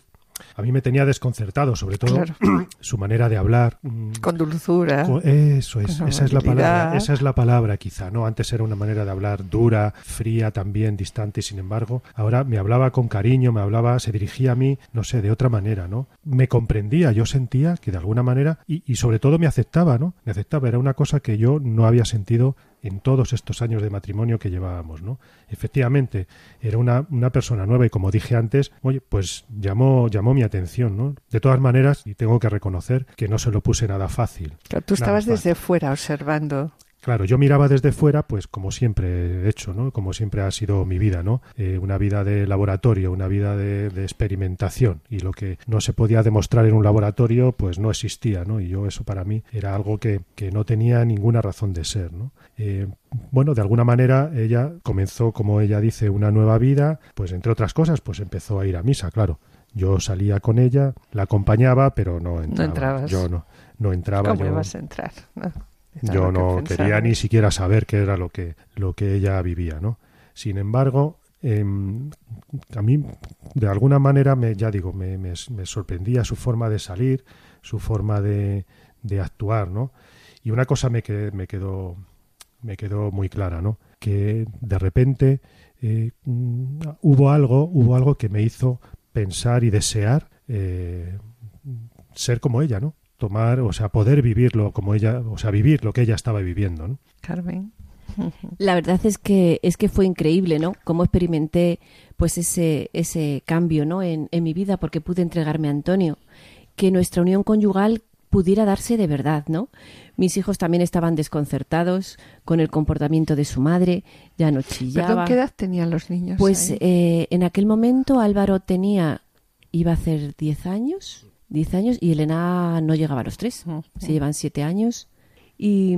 a mí me tenía desconcertado, sobre todo Claro. su manera de hablar. mm, Con dulzura. Eso es, Con esa es la palabra, esa es la palabra quizá, ¿no? Antes era una manera de hablar dura, fría, también distante, y sin embargo, ahora me hablaba con cariño, me hablaba, se dirigía a mí, no sé, de otra manera, ¿no? Me comprendía, yo sentía que de alguna manera, y, y sobre todo me aceptaba, ¿no? Me aceptaba, era una cosa que yo no había sentido en todos estos años de matrimonio que llevábamos, ¿no? Efectivamente, era una, una persona nueva y como dije antes, oye, pues llamó, llamó mi atención, ¿no? De todas maneras, y tengo que reconocer que no se lo puse nada fácil. Claro, tú Nada estabas fácil. desde fuera observando Claro, yo miraba desde fuera, pues como siempre he hecho, ¿no? Como siempre ha sido mi vida, ¿no? Eh, una vida de laboratorio, una vida de, experimentación y lo que no se podía demostrar en un laboratorio, pues no existía, ¿no? Y yo eso para mí era algo que, que no tenía ninguna razón de ser, ¿no? Eh, bueno, de alguna manera ella comenzó, como ella dice, una nueva vida, pues entre otras cosas, pues empezó a ir a misa, claro. Yo salía con ella, la acompañaba, pero no entraba. No Yo no, no entraba. ¿Cómo yo... ibas a entrar? No. Yo no quería ni siquiera saber qué era lo que, lo que ella vivía, ¿no? Sin embargo, em, a mí, de alguna manera, me, ya digo, me, me, sorprendía su forma de salir, su forma de, de actuar, ¿no? Y una cosa me, que, me, quedó, me quedó muy clara, ¿no? Que de repente eh, hubo algo, hubo algo que me hizo pensar y desear eh, ser como ella, ¿no? Tomar, o sea, poder vivirlo como ella, o sea, vivir lo que ella estaba viviendo, ¿no? Carmen. La verdad es que es que fue increíble, ¿no? Cómo experimenté pues ese ese cambio, ¿no? En, en mi vida porque pude entregarme a Antonio, que nuestra unión conyugal pudiera darse de verdad, ¿no? Mis hijos también estaban desconcertados con el comportamiento de su madre, ya no chillaba. ¿Perdón, qué edad tenían los niños? Pues eh, en aquel momento Álvaro tenía, iba a hacer 10 años, 10 años y Elena no llegaba a los 3, se llevan 7 años. Y,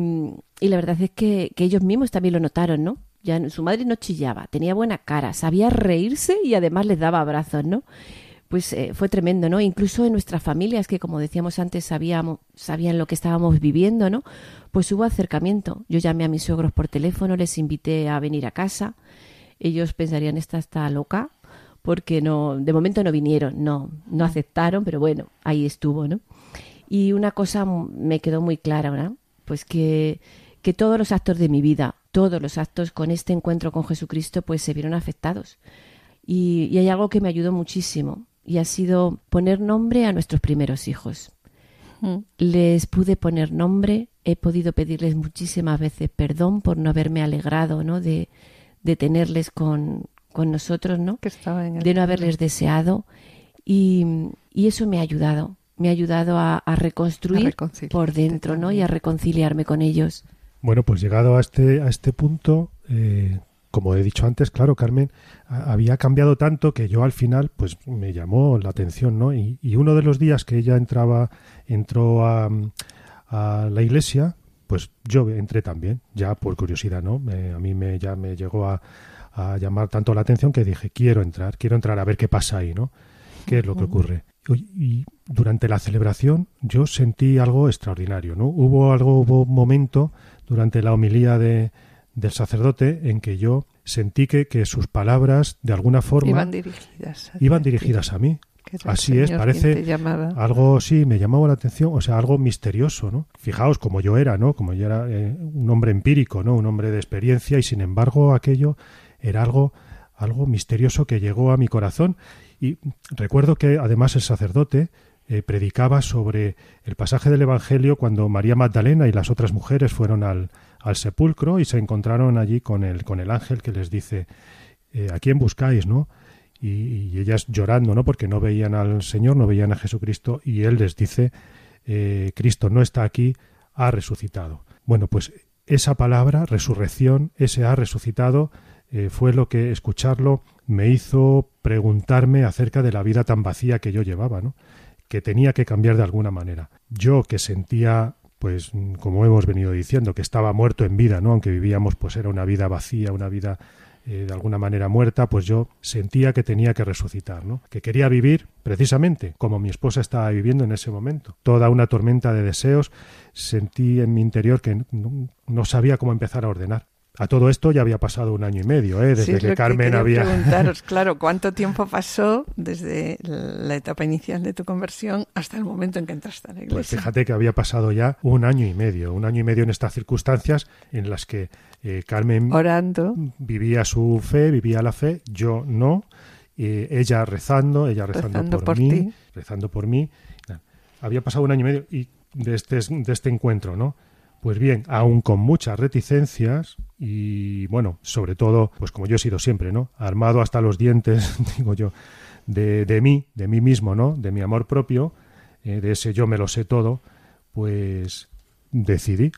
y, la verdad es que, que, ellos mismos también lo notaron, ¿no? Ya su madre no chillaba, tenía buena cara, sabía reírse y además les daba abrazos, ¿no? Pues eh, fue tremendo, ¿no? Incluso en nuestras familias, que como decíamos antes, sabíamos, sabían lo que estábamos viviendo, ¿no? Pues hubo acercamiento. Yo llamé a mis suegros por teléfono, les invité a venir a casa. Ellos pensarían, esta está loca, porque no, de momento no vinieron, no, no aceptaron, pero bueno, ahí estuvo, ¿no? Y una cosa me quedó muy clara, ¿no? Pues que, que todos los actos de mi vida, todos los actos con este encuentro con Jesucristo, pues se vieron afectados. Y, y hay algo que me ayudó muchísimo, y ha sido poner nombre a nuestros primeros hijos. Mm. Les pude poner nombre, he podido pedirles muchísimas veces perdón por no haberme alegrado, ¿no? De, de tenerles con, con nosotros, ¿no? de no haberles deseado. Y, eso me ha ayudado, me ha ayudado a, reconstruir por dentro, ¿no? Y a reconciliarme con ellos. Bueno, pues llegado a este, a este punto, eh, como he dicho antes, claro, Carmen, había cambiado tanto que yo al final, pues me llamó la atención, ¿no? Y, uno de los días que ella entraba, entró a, a la iglesia, pues yo entré también, ya por curiosidad, ¿no? a mí me, ya me llegó a, a llamar tanto la atención que dije, quiero entrar, quiero entrar a ver qué pasa ahí, ¿no? ¿Qué es lo que ocurre? Y, durante la celebración yo sentí algo extraordinario, ¿no? Hubo algo, hubo un momento durante la homilía de, del sacerdote en que yo sentí que, que sus palabras de alguna forma iban dirigidas a, iban dirigidas a mí. Así es, parece algo, sí, me llamaba la atención, o sea, algo misterioso, ¿no? Fijaos como yo era, ¿no? Como yo era eh, un hombre empírico, ¿no? Un hombre de experiencia y sin embargo aquello era algo, algo misterioso que llegó a mi corazón. Y recuerdo que además el sacerdote eh, predicaba sobre el pasaje del Evangelio cuando María Magdalena y las otras mujeres fueron al, al sepulcro y se encontraron allí con el, con el ángel que les dice, eh, ¿a quién buscáis? ¿no? Y, ellas llorando, ¿no? Porque no veían al Señor, no veían a Jesucristo, y Él les dice, eh, Cristo no está aquí, ha resucitado. Bueno, pues esa palabra, resurrección, ese ha resucitado, eh, fue lo que escucharlo me hizo preguntarme acerca de la vida tan vacía que yo llevaba, ¿no? que tenía que cambiar de alguna manera. Yo que sentía, pues, como hemos venido diciendo, que estaba muerto en vida, ¿no? Aunque vivíamos, pues era una vida vacía, una vida eh, de alguna manera muerta, pues yo sentía que tenía que resucitar, ¿no? Que quería vivir precisamente como mi esposa estaba viviendo en ese momento. Toda una tormenta de deseos, sentí en mi interior que no sabía cómo empezar a ordenar. A todo esto ya había pasado un año y medio, ¿eh? desde que Carmen había. preguntaros, claro, ¿cuánto tiempo pasó desde la etapa inicial de tu conversión hasta el momento en que entraste a la pues iglesia? Pues fíjate que había pasado ya un año y medio, un año y medio en estas circunstancias en las que eh, Carmen orando vivía su fe, vivía la fe, yo no, ella rezando, ella rezando, por, mí, rezando por mí. Había pasado un año y medio y de este, de este encuentro, ¿no? Pues bien, aún con muchas reticencias y bueno, sobre todo, pues como yo he sido siempre, ¿no? Armado hasta los dientes, digo yo, de, de mí, de mí mismo, ¿no? De mi amor propio, eh, de ese yo me lo sé todo, pues decidí,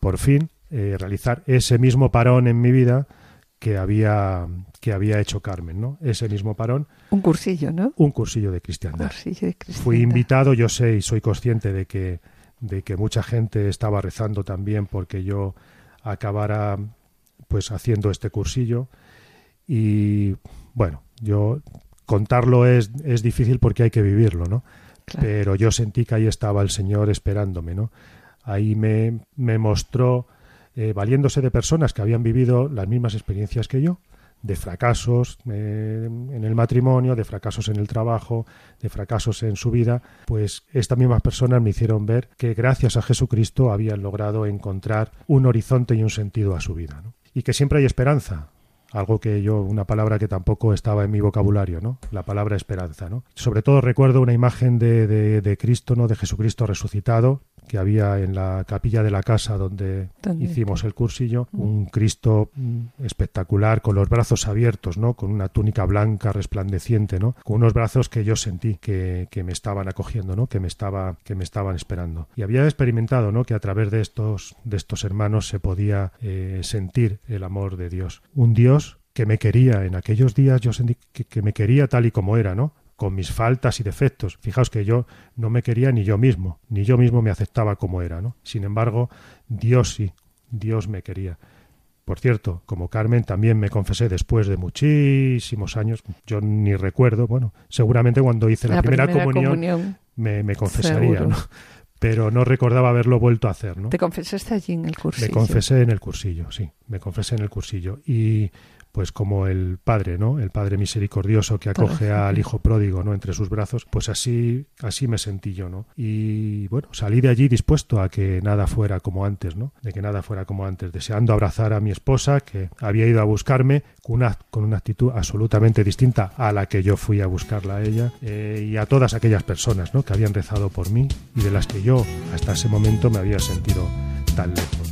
por fin, eh, realizar ese mismo parón en mi vida que había, que había hecho Carmen, ¿no? Ese mismo parón. Un cursillo, ¿no? Un cursillo de cristiandad. Cursillo de cristiandad. Fui invitado, yo sé y soy consciente de que, de que mucha gente estaba rezando también porque yo acabara pues haciendo este cursillo y bueno, yo contarlo es, es difícil porque hay que vivirlo, ¿no? Pero yo sentí que ahí estaba el Señor esperándome, ¿no? Ahí me, me mostró, eh, valiéndose de personas que habían vivido las mismas experiencias que yo, de fracasos eh, en el matrimonio, de fracasos en el trabajo, de fracasos en su vida, pues estas mismas personas me hicieron ver que gracias a Jesucristo habían logrado encontrar un horizonte y un sentido a su vida. Y que siempre hay esperanza, algo que yo, una palabra que tampoco estaba en mi vocabulario, ¿no? La palabra esperanza, ¿no? Sobre todo recuerdo una imagen de, de, de Cristo, ¿no? De Jesucristo resucitado, que había en la capilla de la casa donde hicimos el cursillo, mm. un Cristo mm, espectacular con los brazos abiertos, ¿no? Con una túnica blanca resplandeciente, ¿no? Con unos brazos que yo sentí que, que me estaban acogiendo, ¿no? Que me estaba que me estaban esperando. Y había experimentado, ¿no? Que a través de estos de estos hermanos se podía eh, sentir el amor de Dios, un Dios que me quería en aquellos días yo sentí que, que me quería tal y como era, ¿no? con mis faltas y defectos. Fijaos que yo no me quería ni yo mismo, ni yo mismo me aceptaba como era, ¿no? Sin embargo, Dios sí, Dios me quería. Por cierto, como Carmen también me confesé después de muchísimos años, yo ni recuerdo, bueno, seguramente cuando hice la, La primera, primera comunión, comunión, me, me confesaría. ¿no? Pero no recordaba haberlo vuelto a hacer, ¿no? Te confesaste allí en el cursillo. Me confesé en el cursillo, sí, me confesé en el cursillo. Y pues como el padre, ¿no? El padre misericordioso que acoge al hijo pródigo, ¿no? Entre sus brazos, pues así, así me sentí yo, ¿no? Y bueno, salí de allí dispuesto a que nada fuera como antes, ¿no? De que nada fuera como antes, deseando abrazar a mi esposa que había ido a buscarme con una, con una actitud absolutamente distinta a la que yo fui a buscarla a ella eh, y a todas aquellas personas, ¿no? Que habían rezado por mí y de las que yo hasta ese momento me había sentido tan lejos.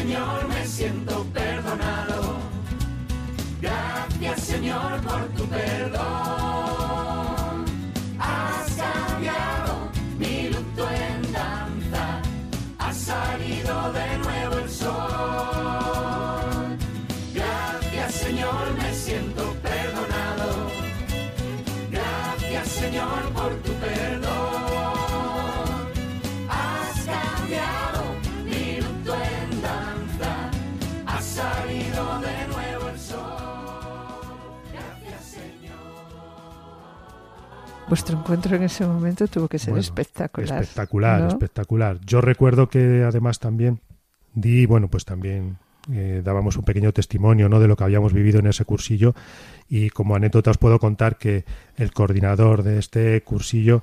Señor, me siento perdonado. Gracias Señor por tu perdón. Vuestro encuentro en ese momento tuvo que ser Bueno, espectacular. Espectacular, ¿no? espectacular. Yo recuerdo que además también di, bueno, pues también eh, dábamos un pequeño testimonio ¿no? de lo que habíamos vivido en ese cursillo y como anécdota os puedo contar que el coordinador de este cursillo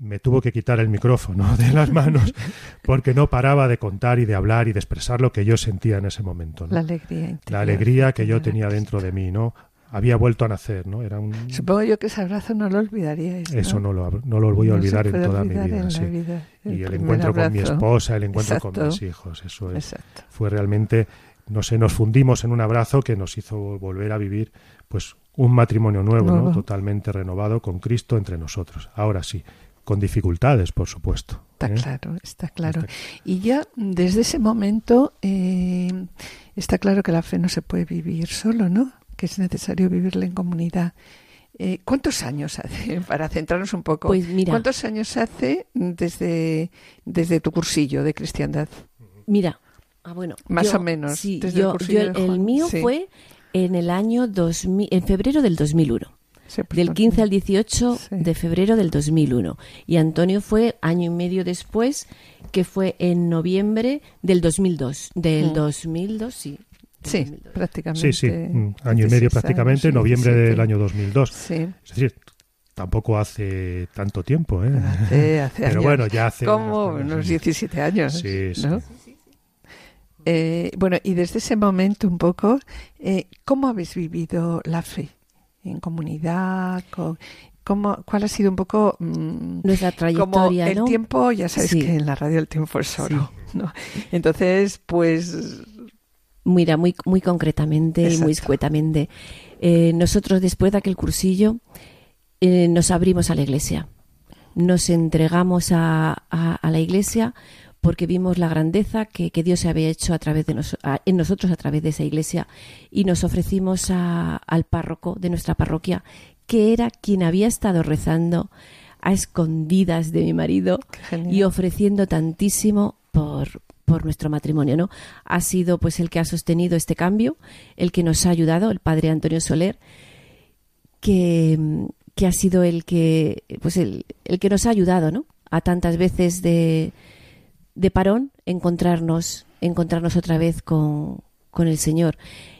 me tuvo que quitar el micrófono de las manos porque no paraba de contar y de hablar y de expresar lo que yo sentía en ese momento. ¿no? La alegría interior. La alegría que yo tenía dentro de mí, ¿no? Había vuelto a nacer, ¿no? Era un... Supongo yo que ese abrazo no lo olvidaríais. ¿no? Eso no lo, no lo voy a No olvidar en toda mi vida. en la sí. vida, el y el encuentro con mi esposa, el encuentro con mis hijos, eso es, fue realmente, no sé, nos fundimos en un abrazo que nos hizo volver a vivir, pues, un matrimonio nuevo, Nuevo. ¿no? Totalmente renovado con Cristo entre nosotros. Ahora sí, con dificultades, por supuesto. Está ¿eh? claro, está claro. Está- Y ya desde ese momento eh, está claro que la fe no se puede vivir solo, ¿no? Que es necesario vivirla en comunidad. Eh, ¿Cuántos años hace, para centrarnos un poco, Pues mira. cuántos años hace desde, desde tu cursillo de cristiandad? Mira, ah, bueno, Más yo- o menos, Sí, desde el yo, cursillo yo- de el mío sí. fue en el año 2000, en febrero del 2001. Sí, pues, Del 15 al 18 Sí. de febrero del 2001. Y Antonio fue año y medio después, que fue en noviembre del 2002. Del Mm. 2002, sí. Sí, 2002. prácticamente. Sí, sí, mm, año y 16 medio prácticamente, años, noviembre 17. del año 2002. Sí, Es decir, tampoco hace tanto tiempo, ¿eh? hace, hace Pero años. bueno, ya hace Como unos unos años. 17 años. Sí, sí. ¿no? Eh, bueno, y desde ese momento un poco, eh, ¿cómo habéis vivido la fe? ¿En comunidad? Con, cómo, ¿Cuál ha sido un poco... mm, Nuestra como trayectoria, el ¿no? tiempo, ya sabéis Sí. que en la radio el tiempo es oro, ¿no? Entonces, pues Mira, muy, muy concretamente y muy escuetamente. Eh, nosotros, después de aquel cursillo, eh, nos abrimos a la iglesia. Nos entregamos a, a- a la iglesia porque vimos la grandeza que, que Dios había hecho a través de nos- a- en nosotros a través de esa iglesia y nos ofrecimos a- al párroco de nuestra parroquia, que era quien había estado rezando a escondidas de mi marido y ofreciendo tantísimo por, por nuestro matrimonio, ¿no? Ha sido pues el que ha sostenido este cambio, el que nos ha ayudado, el padre Antonio Soler, que, que ha sido el que pues el, el que nos ha ayudado, ¿no? A tantas veces de, de parón encontrarnos, encontrarnos otra vez con, con el Señor.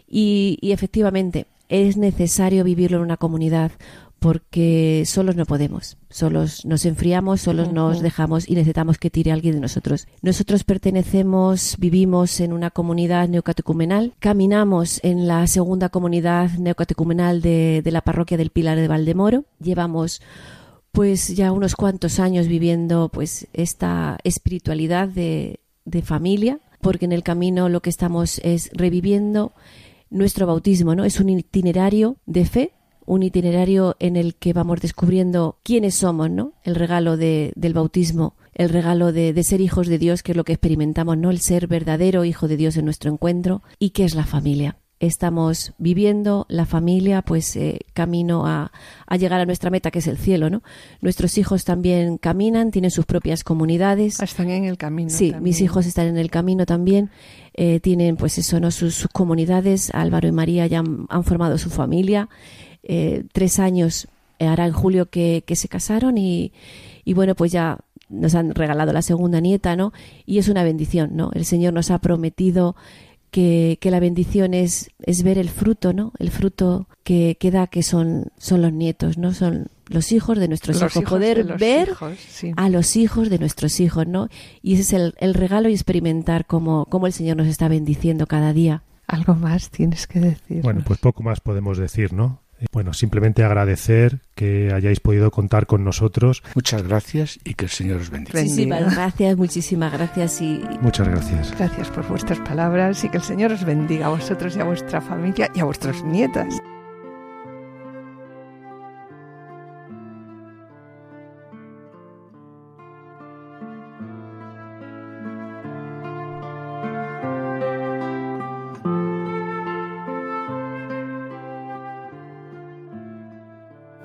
Y, y efectivamente, es necesario vivirlo en una comunidad porque solos no podemos, solos nos enfriamos, solos nos dejamos y necesitamos que tire alguien de nosotros. Nosotros pertenecemos, vivimos en una comunidad neocatecumenal, caminamos en la segunda comunidad neocatecumenal de, de la parroquia del Pilar de Valdemoro, llevamos pues ya unos cuantos años viviendo pues esta espiritualidad de, de familia, porque en el camino lo que estamos es reviviendo nuestro bautismo, ¿no? Es un itinerario de fe, un itinerario en el que vamos descubriendo quiénes somos, ¿no? El regalo de- del bautismo, el regalo de, de ser hijos de Dios, que es lo que experimentamos, ¿no? El ser verdadero hijo de Dios en nuestro encuentro y qué es la familia. Estamos viviendo la familia, pues eh, camino a, a llegar a nuestra meta, que es el cielo, ¿no? Nuestros hijos también caminan, tienen sus propias comunidades. Ah, Están en el camino. Sí, también. mis hijos están en el camino también. eh, tienen, pues eso, ¿no? Sus, sus comunidades. Álvaro y María ya han, han formado su familia. Eh, tres años eh, hará en julio que, que se casaron y, y bueno, pues ya nos han regalado la segunda nieta, ¿no? Y es una bendición, ¿no? El Señor nos ha prometido que, que la bendición es, es ver el fruto, ¿no? El fruto que, que da, que son, son los nietos, ¿no? Son los hijos de nuestros Los hijos. hijos Poder los ver hijos, sí. a los hijos de nuestros hijos, ¿no? Y ese es el, el regalo y experimentar cómo, cómo el Señor nos está bendiciendo cada día. Algo más tienes que decir. Bueno, pues poco más podemos decir, ¿no? Eh, Bueno, simplemente agradecer que hayáis podido contar con nosotros. Muchas gracias y que el Señor os bendiga. Bendiga. Muchísimas gracias, muchísimas gracias y Muchas gracias. Gracias por vuestras palabras y que el Señor os bendiga a vosotros y a vuestra familia y a vuestros nietas.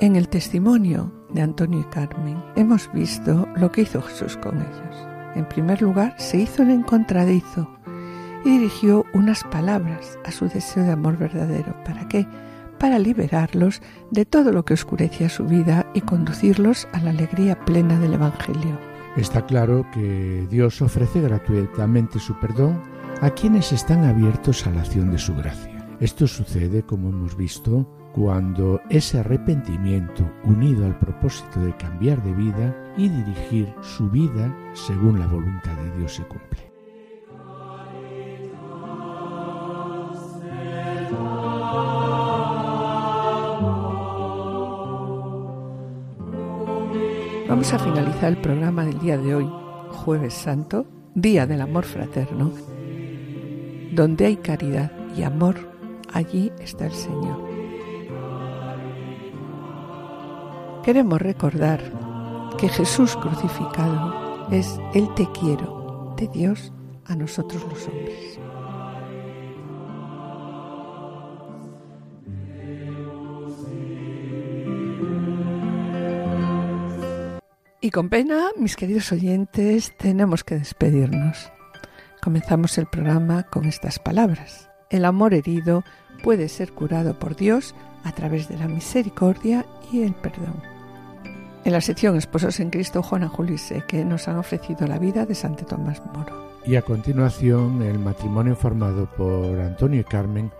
En el testimonio de Antonio y Carmen hemos visto lo que hizo Jesús con ellos. En primer lugar, se hizo el encontradizo y dirigió unas palabras a su deseo de amor verdadero. ¿Para qué? Para liberarlos de todo lo que oscurecía su vida y conducirlos a la alegría plena del Evangelio. Está claro que Dios ofrece gratuitamente su perdón a quienes están abiertos a la acción de su gracia. Esto sucede, como hemos visto, cuando ese arrepentimiento unido al propósito de cambiar de vida y dirigir su vida según la voluntad de Dios se cumple. Vamos a finalizar el programa del día de hoy, jueves santo, Día del Amor Fraterno. Donde hay caridad y amor, allí está el Señor. Queremos recordar que Jesús crucificado es el te quiero de Dios a nosotros los hombres. Y con pena, mis queridos oyentes, tenemos que despedirnos. Comenzamos el programa con estas palabras. El amor herido puede ser curado por Dios a través de la misericordia y el perdón. En la sección Esposos en Cristo, Juana Julio y Seque nos han ofrecido la vida de Santo Tomás Moro. Y a continuación, el matrimonio formado por Antonio y Carmen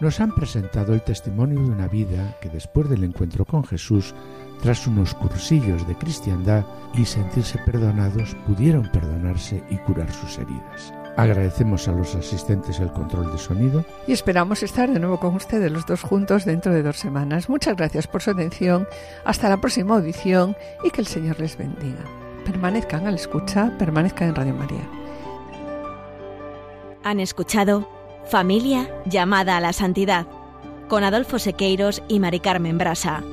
nos han presentado el testimonio de una vida que después del encuentro con Jesús, tras unos cursillos de cristiandad y sentirse perdonados, pudieron perdonarse y curar sus heridas. Agradecemos a los asistentes el control de sonido Y esperamos estar de nuevo con ustedes los dos juntos dentro de dos semanas. Muchas gracias por su atención. Hasta la próxima audición y que el Señor les bendiga. Permanezcan a la escucha, permanezcan en Radio María. Han escuchado Familia llamada a la santidad, con Adolfo Sequeiros y Mari Carmen Brasa.